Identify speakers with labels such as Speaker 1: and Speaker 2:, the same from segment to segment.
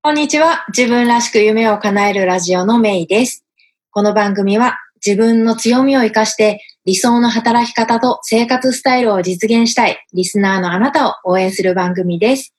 Speaker 1: こんにちは。自分らしく夢を叶えるラジオのメイです。この番組は自分の強みを活かして理想の働き方と生活スタイルを実現したいリスナーのあなたを応援する番組です。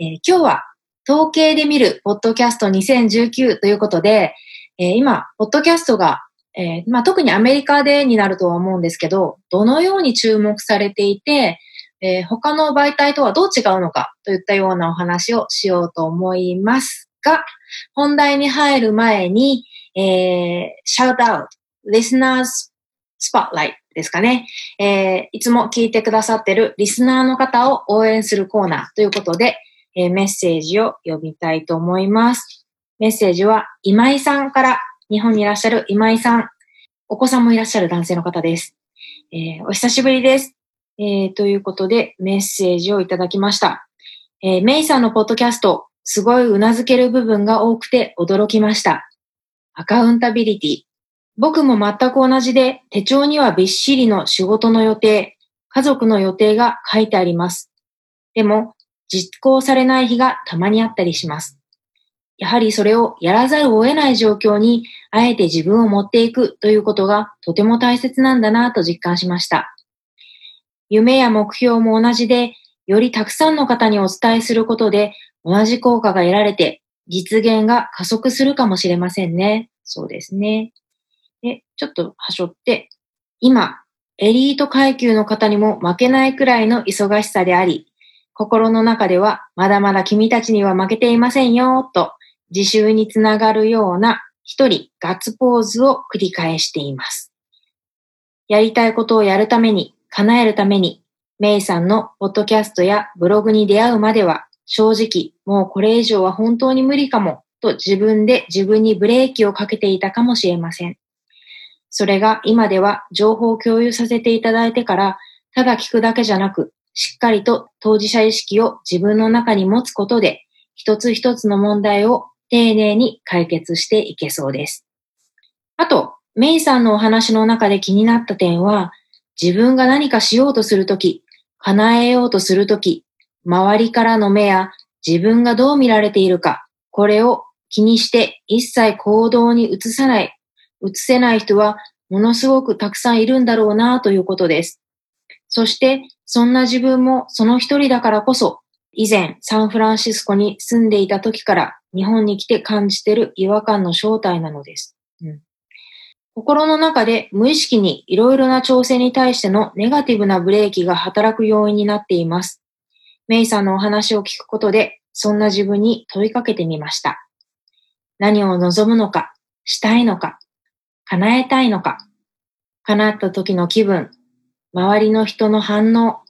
Speaker 1: えー今日は統計で見るポッドキャスト2019ということで、えー今、ポッドキャストが、えーまあ、特にアメリカでになるとは思うんですけど、どのように注目されていて、えー他の媒体とはどう違うのかといったようなお話をしようと思いますが、本題に入る前に、えー、シャウトアウト、リスナーズスポットライトですかね。えーいつも聞いてくださってるリスナーの方を応援するコーナーということで、えーメッセージを読みたいと思います。メッセージは今井さんから、日本にいらっしゃる今井さん、お子さんもいらっしゃる男性の方です。えーお久しぶりです。えーということで、メッセージをいただきました。えーメイさんのポッドキャスト、すごいうなずける部分が多くて驚きました。アカウンタビリティ。僕も全く同じで、手帳にはびっしりの仕事の予定、家族の予定が書いてあります。でも、実行されない日がたまにあったりします。やはりそれをやらざるを得ない状況に、あえて自分を持っていくということがとても大切なんだなと実感しました。夢や目標も同じで、よりたくさんの方にお伝えすることで、同じ効果が得られて、実現が加速するかもしれませんね。そうですね。で、ちょっと端折って、今、エリート階級の方にも負けないくらいの忙しさであり、心の中ではまだまだ君たちには負けていませんよ、と自習につながるような一人ガッツポーズを繰り返しています。やりたいことをやるために、叶えるために、メイさんのポッドキャストやブログに出会うまでは、正直、もうこれ以上は本当に無理かも、と自分で自分にブレーキをかけていたかもしれません。それが今では情報を共有させていただいてから、ただ聞くだけじゃなく、しっかりと当事者意識を自分の中に持つことで、一つ一つの問題を丁寧に解決していけそうです。あと、メイさんのお話の中で気になった点は、自分が何かしようとするとき、叶えようとするとき、周りからの目や自分がどう見られているか、これを気にして一切行動に移さない、移せない人はものすごくたくさんいるんだろうなということです。そして、そんな自分もその一人だからこそ、以前サンフランシスコに住んでいた時から日本に来て感じている違和感の正体なのです。うん心の中で無意識にいろいろな挑戦に対してのネガティブなブレーキが働く要因になっています。メイさんのお話を聞くことで、そんな自分に問いかけてみました。何を望むのか、したいのか、叶えたいのか、叶った時の気分、周りの人の反応、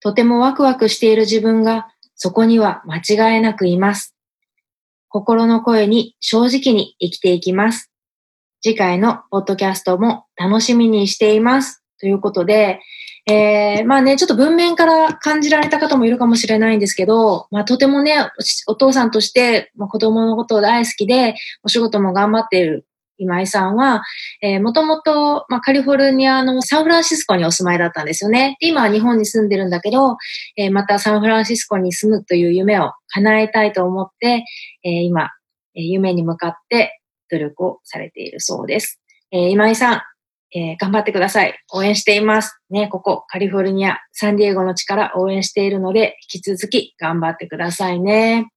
Speaker 1: とてもワクワクしている自分がそこには間違いなくいます。心の声に正直に生きていきます。次回のポッドキャストも楽しみにしています。ということで、えー、まあね、ちょっと文面から感じられた方もいるかもしれないんですけど、まあとてもね、お父さんとして、まあ、子供のことを大好きで、お仕事も頑張っている今井さんは、えー、もともと、まあ、カリフォルニアのサンフランシスコにお住まいだったんですよね。で今は日本に住んでるんだけど、えーまたサンフランシスコに住むという夢を叶えたいと思って、えー今、え夢に向かって努力をされているそうです。えー今井さん、えー頑張ってください。応援しています。ね、ここ、カリフォルニア、サンディエゴの力応援しているので、引き続き頑張ってくださいね。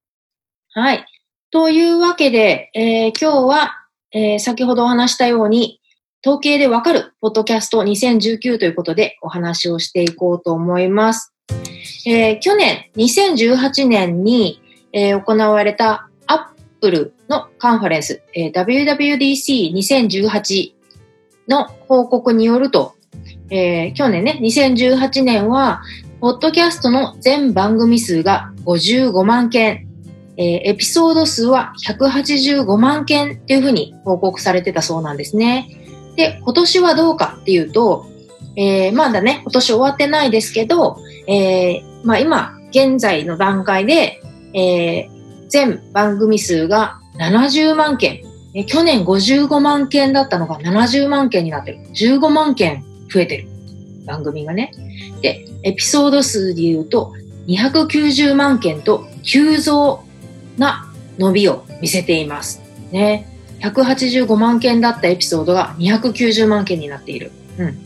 Speaker 1: はい。というわけで、えー今日は、えー先ほどお話したように、統計でわかるポッドキャスト2019ということでお話をしていこうと思います。えー去年、2018年に、えー行われたプルのカンファレンス、えー WWDC2018 の報告によると、えー去年ね、2018年は、ポッドキャストの全番組数が55万件、えーエピソード数は185万件っていうふうに報告されてたそうなんですね。で、今年はどうかっていうと、えーまだね、今年終わってないですけど、えーまあ今、現在の段階で、えー全番組数が70万件。去年55万件だったのが70万件になってる。15万件増えてる。番組がね。で、エピソード数で言うと290万件と急増な伸びを見せています。ね。185万件だったエピソードが290万件になっている。うん。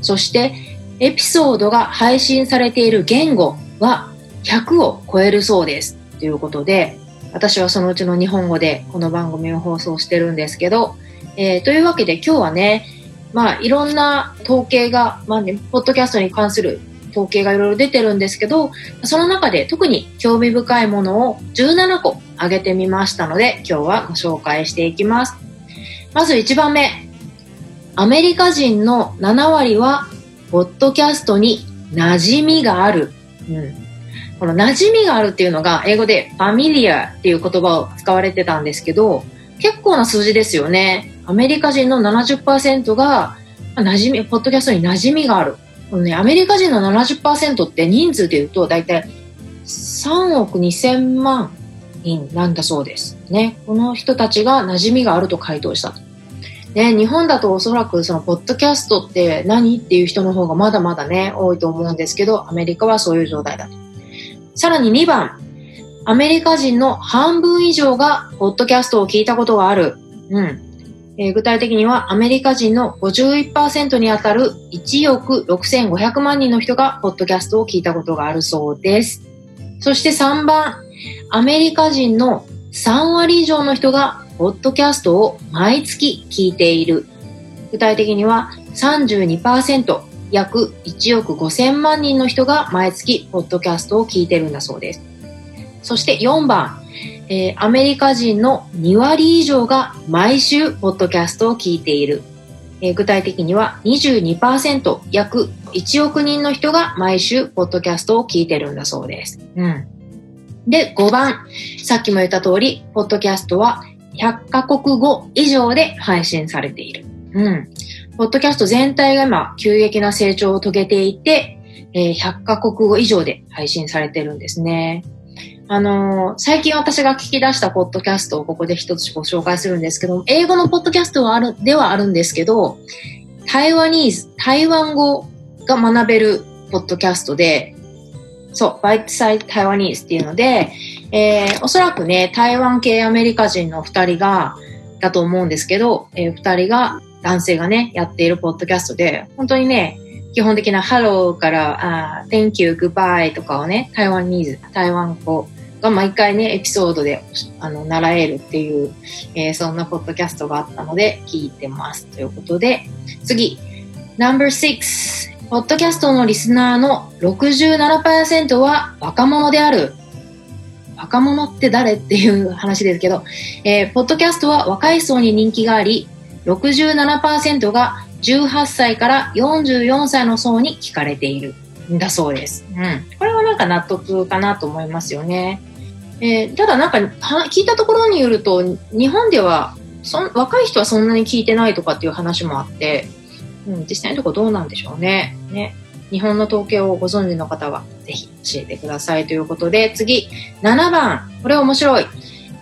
Speaker 1: そして、エピソードが配信されている言語は100を超えるそうです。ということで、私はそのうちの日本語でこの番組を放送してるんですけど、えー、というわけで今日はね、まあいろんな統計が、まあね、ポッドキャストに関する統計がいろいろ出てるんですけど、その中で特に興味深いものを17個挙げてみましたので、今日はご紹介していきます。まず1番目。アメリカ人の7割は、ポッドキャストに馴染みがある。うん。この馴染みがあるっていうのが、英語でファミリアっていう言葉を使われてたんですけど、結構な数字ですよね。アメリカ人の70%が、馴染み、ポッドキャストに馴染みがある。このね、アメリカ人の70%って人数で言うと、だいたい3億2000万人なんだそうです。ね。この人たちが馴染みがあると回答したと。ね、日本だとおそらくそのポッドキャストって何っていう人の方がまだまだね、多いと思うんですけど、アメリカはそういう状態だと。さらに2番、アメリカ人の半分以上がポッドキャストを聞いたことがある。うん。えー、具体的にはアメリカ人の51%にあたる1億6500万人の人がポッドキャストを聞いたことがあるそうです。そして3番、アメリカ人の3割以上の人がポッドキャストを毎月聞いている。具体的には32%、約1億5000万人の人が毎月ポッドキャストを聞いてるんだそうです。そして4番、えー、アメリカ人の2割以上が毎週ポッドキャストを聞いている。えー、具体的には22%約1億人の人が毎週ポッドキャストを聞いてるんだそうです。うん。で、5番。さっきも言った通り、ポッドキャストは100カ国語以上で配信されている。うん。ポッドキャスト全体が今、急激な成長を遂げていて、えー、100カ国語以上で配信されてるんですね。あの、最近私が聞き出したポッドキャストをここで一つご紹介するんですけど、英語のポッドキャストはある、ではあるんですけど、台湾ニーズ、台湾語が学べるポッドキャストで、そう、バイトサイド台湾ニーズっていうので、えー、おそらくね、台湾系アメリカ人の二人が、だと思うんですけど、えー、二人が、男性がね、やっているポッドキャストで、本当にね、基本的なハローから、あ Thank you, goodbye とかをね、 Taiwanese、台湾語が毎回ね、エピソードで、あの、習えるっていう、えー、そんなポッドキャストがあったので、聞いてます。ということで、次、No.6 ポッドキャストのリスナーの67%は若者である。若者って誰っていう話ですけど、えー、ポッドキャストは若い層に人気があり、67%が18歳から44歳の層に聞かれているんだそうです。うん。これはなんか納得かなと思いますよね。えー、ただなんか聞いたところによると日本ではそ若い人はそんなに聞いてないとかっていう話もあって、うん、実際のところどうなんでしょうね。ね。日本の統計をご存知の方はぜひ教えてくださいということで、次、7番。これ面白い。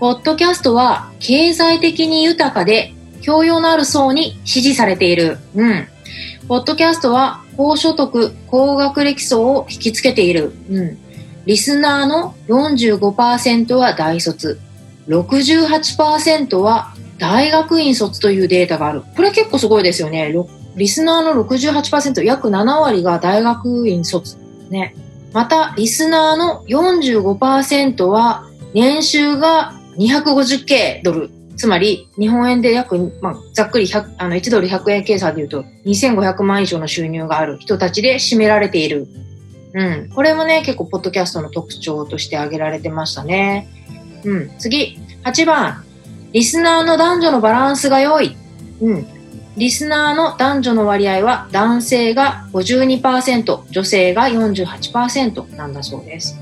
Speaker 1: ポッドキャストは経済的に豊かで教養のある層に支持されている。うん。ポッドキャストは高所得、高学歴層を引きつけている。うん。リスナーの45%は大卒。68%は大学院卒というデータがある。これ結構すごいですよね。リスナーの68%、約7割が大学院卒。ね。また、リスナーの45%は年収が 250K ドル。つまり、日本円で約、まあ、ざっくり1あの1ドル100円計算で言うと、2500万以上の収入がある人たちで占められている。うん。これもね、結構、ポッドキャストの特徴として挙げられてましたね。うん。次、8番。リスナーの男女のバランスが良い。うん。リスナーの男女の割合は男性が52%、女性が48%なんだそうです。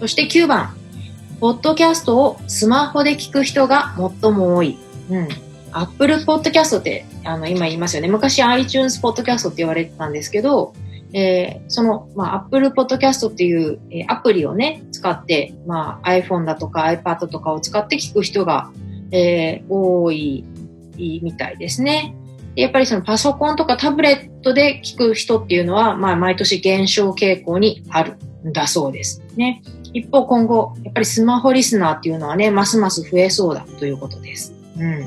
Speaker 1: そして9番、ポッドキャストをスマホで聞く人が最も多い。うん。Apple Podcast ってあの今言いますよね。昔 iTunes Podcast って言われてたんですけど、えー、その、まあ、Apple Podcast っていう、えー、アプリをね、使って、まあ、iPhone だとか iPad とかを使って聞く人が、えー、多いみたいですね。やっぱりそのパソコンとかタブレットで聞く人っていうのは、まあ毎年減少傾向にあるんだそうです。ね。一方今後、やっぱりスマホリスナーっていうのはね、ますます増えそうだということです。うん。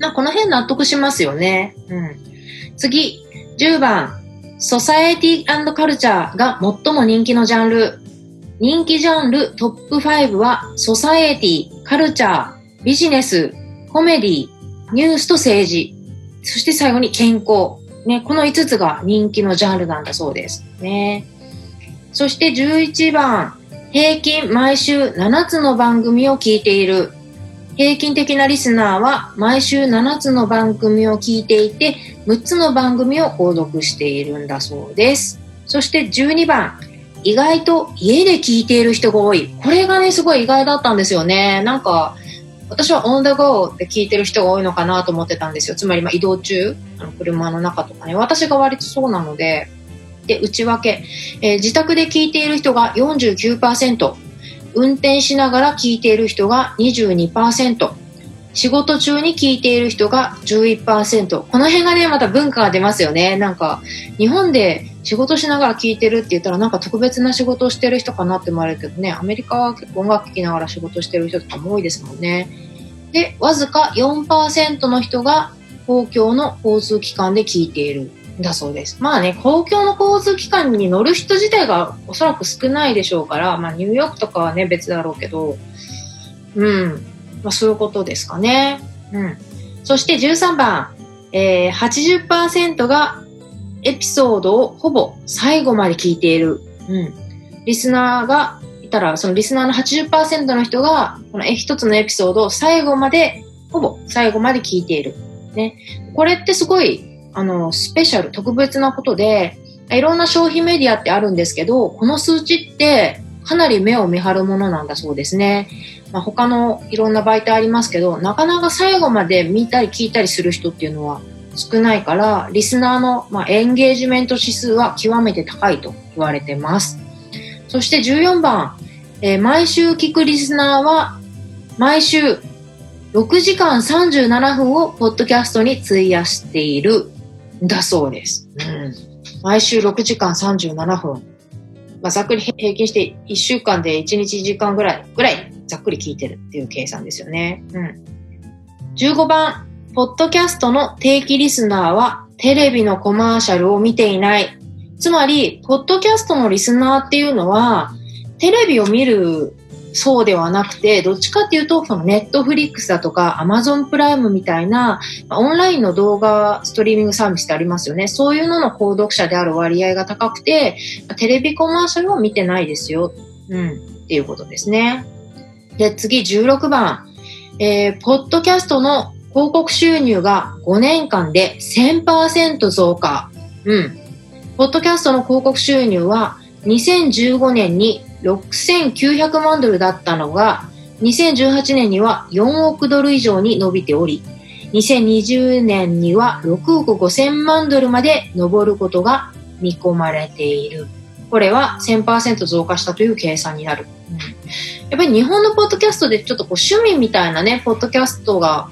Speaker 1: まあ、この辺納得しますよね。うん。次、10番、ソサエティカルチャーが最も人気のジャンル。人気ジャンルトップ5は、ソサエティ、カルチャー、ビジネス、コメディ、ニュースと政治。そして最後に健康。ね、この5つが人気のジャンルなんだそうです。ね。そして11番、平均毎週7つの番組を聞いている。平均的なリスナーは毎週7つの番組を聞いていて、6つの番組を購読しているんだそうです。そして12番、意外と家で聞いている人が多い。これがね、すごい意外だったんですよね。なんか、私はオンダゴーで聞いてる人が多いのかなと思ってたんですよ。つまり、ま移動中、あの車の中とかね。私が割とそうなので、で、内訳、えー、自宅で聞いている人が49%、運転しながら聞いている人が22%、仕事中に聞いている人が11%。この辺がね、また文化が出ますよね。なんか、日本で仕事しながら聞いてるって言ったら、なんか特別な仕事をしてる人かなって思われるけどね、アメリカは結構音楽聴きながら仕事してる人とかも多いですもんね。で、わずか4%の人が公共の交通機関で聞いている。だそうです。まあね、公共の交通機関に乗る人自体がおそらく少ないでしょうから、まあニューヨークとかはね、別だろうけど、うん。まあそういうことですかね。うん。そして13番、えー、80%がエピソードをほぼ最後まで聞いている。うん。リスナーがいたら、そのリスナーの80%の人が、この一つのエピソードを最後まで、ほぼ最後まで聞いている。ね。これってすごいあの、スペシャル、特別なことで、いろんな消費メディアってあるんですけど、この数値ってかなり目を見張るものなんだそうですね。まあ、他のいろんな媒体ありますけど、なかなか最後まで見たり聞いたりする人っていうのは少ないから、リスナーの、まあ、エンゲージメント指数は極めて高いと言われてます。そして14番、えー、毎週聞くリスナーは、毎週6時間37分をポッドキャストに費やしているだそうです。うん。毎週6時間37分。まあ、ざっくり平均して1週間で1日1時間ぐらい、ぐらいざっくり聞いてるっていう計算ですよね。うん。15番、ポッドキャストの定期リスナーはテレビのコマーシャルを見ていない。つまり、ポッドキャストのリスナーっていうのは、テレビを見るそうではなくて、どっちかっていうと、そのネットフリックスだとか、アマゾンプライムみたいな、オンラインの動画ストリーミングサービスってありますよね。そういうのの購読者である割合が高くて、テレビコマーシャルは見てないですよ。うん。っていうことですね。で、次16番。えー、ポッドキャストの広告収入が5年間で1000%増加。うん。ポッドキャストの広告収入は2015年に6900万ドルだったのが、2018年には4億ドル以上に伸びており、2020年には6億5000万ドルまで上ることが見込まれている。これは1000%増加したという計算になる。うん、やっぱり日本のポッドキャストでちょっとこう趣味みたいなね、ポッドキャストが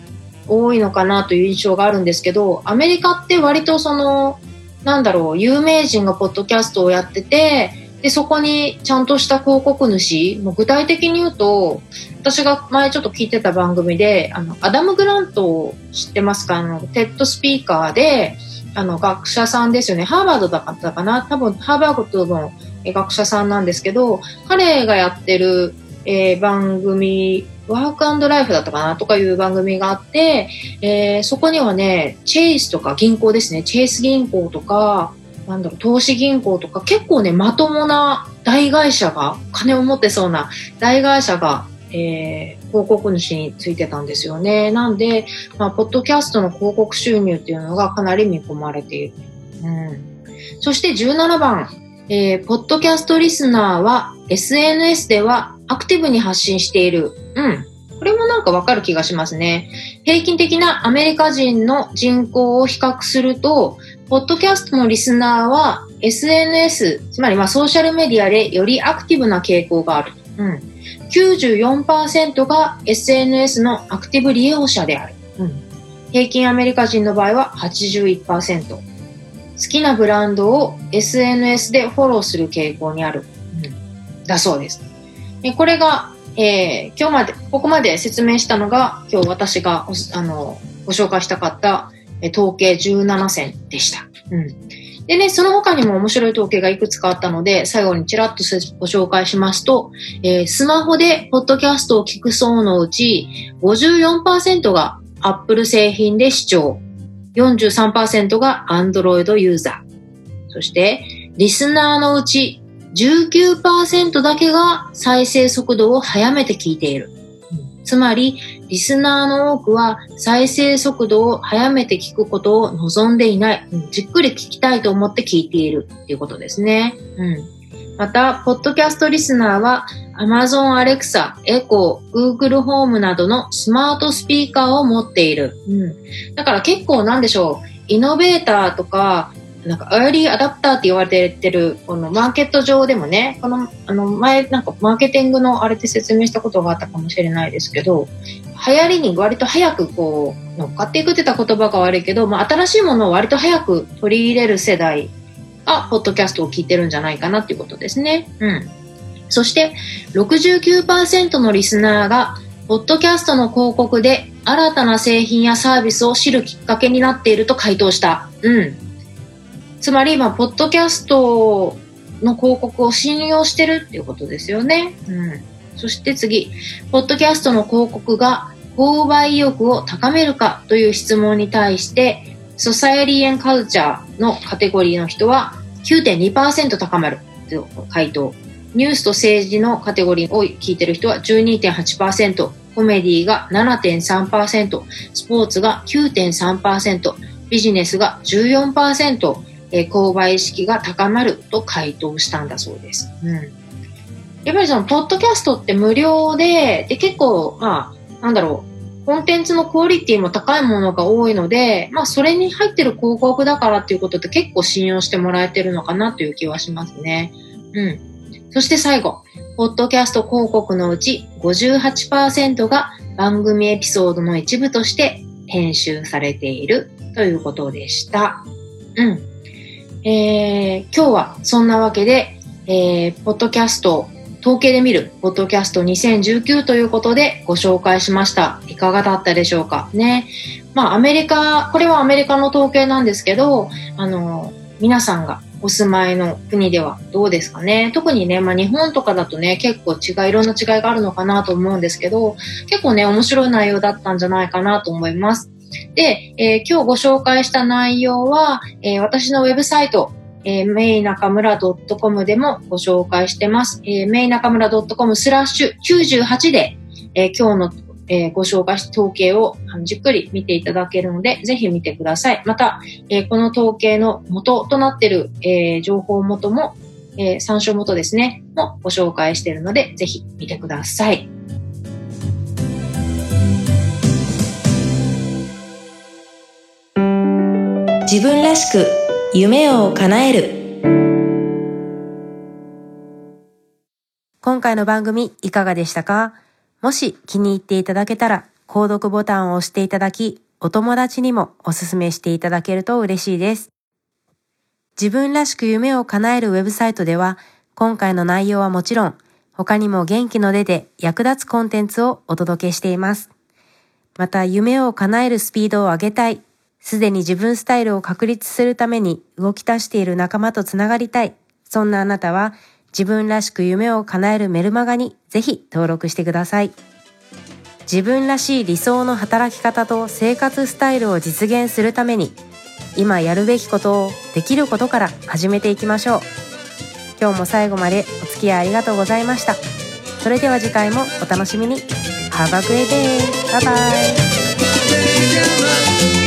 Speaker 1: 多いのかなという印象があるんですけど、アメリカって割とその、なんだろう、有名人がポッドキャストをやってて、で、そこにちゃんとした広告主、もう具体的に言うと、私が前ちょっと聞いてた番組で、あの、アダム・グラントを知ってますか？あの、 TED スピーカーで、あの、学者さんですよね。ハーバードだったかな？多分、ハーバードの学者さんなんですけど、彼がやってる、えー、番組、ワークライフだったかな？とかいう番組があって、えー、そこにはね、チェイスとか銀行ですね。チェイス銀行とか、なんだろう、投資銀行とか結構ね、まともな大会社が、金を持ってそうな大会社が、えー、広告主についてたんですよね。なんで、まあ、ポッドキャストの広告収入っていうのがかなり見込まれている。うん。そして17番、えー、ポッドキャストリスナーは SNS ではアクティブに発信している。うん。これもなんかわかる気がしますね。平均的なアメリカ人の人口を比較すると、ポッドキャストのリスナーは SNS、つまりまあソーシャルメディアでよりアクティブな傾向がある。うん。94%が SNS のアクティブ利用者である。うん。平均アメリカ人の場合は81%。好きなブランドを SNS でフォローする傾向にある。うん。だそうです。これが、えー、今日まで、ここまで説明したのが、今日私があのご紹介したかった、え統計17選でした。うん。でね、その他にも面白い統計がいくつかあったので、最後にちらっとご紹介しますと、えー、スマホでポッドキャストを聞く層のうち54%が Apple 製品で視聴、43%が Android ユーザー、そしてリスナーのうち19%だけが再生速度を速めて聞いている。つまり、リスナーの多くは再生速度を速めて聞くことを望んでいない。じっくり聞きたいと思って聞いているっていうことですね。うん。また、ポッドキャストリスナーは Amazon Alexa、Echo、Google Home などのスマートスピーカーを持っている。うん。だから結構なんでしょう。イノベーターとか、なんか、アーリーアダプターって言われてる、このマーケット上でもね、この、あの、前、なんか、マーケティングのあれで説明したことがあったかもしれないですけど、流行りに割と早くこう、乗っかっていくって言った言葉が悪いけど、まあ、新しいものを割と早く取り入れる世代が、ポッドキャストを聞いてるんじゃないかなっていうことですね。うん。そして、69%のリスナーが、ポッドキャストの広告で新たな製品やサービスを知るきっかけになっていると回答した。うん。つまり、まあ、ポッドキャストの広告を信用してるっていうことですよね。うん。そして次、ポッドキャストの広告が購買意欲を高めるかという質問に対して、ソサエリエンカルチャーのカテゴリーの人は9.2%高まるという回答。ニュースと政治のカテゴリーを聞いてる人は12.8%、コメディが7.3%、スポーツが9.3%、ビジネスが14%、えー、購買意識が高まると回答したんだそうです。うん。やっぱりその、ポッドキャストって無料で、で、結構、まあ、なんだろう、コンテンツのクオリティも高いものが多いので、まあ、それに入ってる広告だからっていうことって結構信用してもらえてるのかなという気はしますね。うん。そして最後、ポッドキャスト広告のうち58%が番組エピソードの一部として編集されているということでした。うん。えー、今日はそんなわけで、えー、ポッドキャスト、統計で見る、ポッドキャスト2019ということでご紹介しました。いかがだったでしょうか？ね。まあ、アメリカ、これはアメリカの統計なんですけど、あの、皆さんがお住まいの国ではどうですかね？特にね、まあ日本とかだとね、結構違い、いろんな違いがあるのかなと思うんですけど、結構ね、面白い内容だったんじゃないかなと思います。で、えー、今日ご紹介した内容は、えー、私のウェブサイト、えー、メイナカムラ .com でもご紹介してます。えー、メイナカムラ .com スラッシュ98で、えー、今日の、えー、ご紹介した統計をじっくり見ていただけるので、ぜひ見てください。また、えー、この統計の元となっている、えー、情報元も、えー、参照元ですね、もご紹介しているので、ぜひ見てください。
Speaker 2: 自分らしく夢を叶える今回の番組いかがでしたか？もし気に入っていただけたら購読ボタンを押していただきお友達にもおすすめしていただけると嬉しいです。自分らしく夢を叶えるウェブサイトでは今回の内容はもちろん他にも元気の出て役立つコンテンツをお届けしています。また夢を叶えるスピードを上げたいすでに自分スタイルを確立するために動き出している仲間とつながりたい。そんなあなたは自分らしく夢を叶えるメルマガにぜひ登録してください。自分らしい理想の働き方と生活スタイルを実現するために今やるべきことをできることから始めていきましょう。今日も最後までお付き合いありがとうございました。それでは次回もお楽しみに。Have a great day! Bye bye!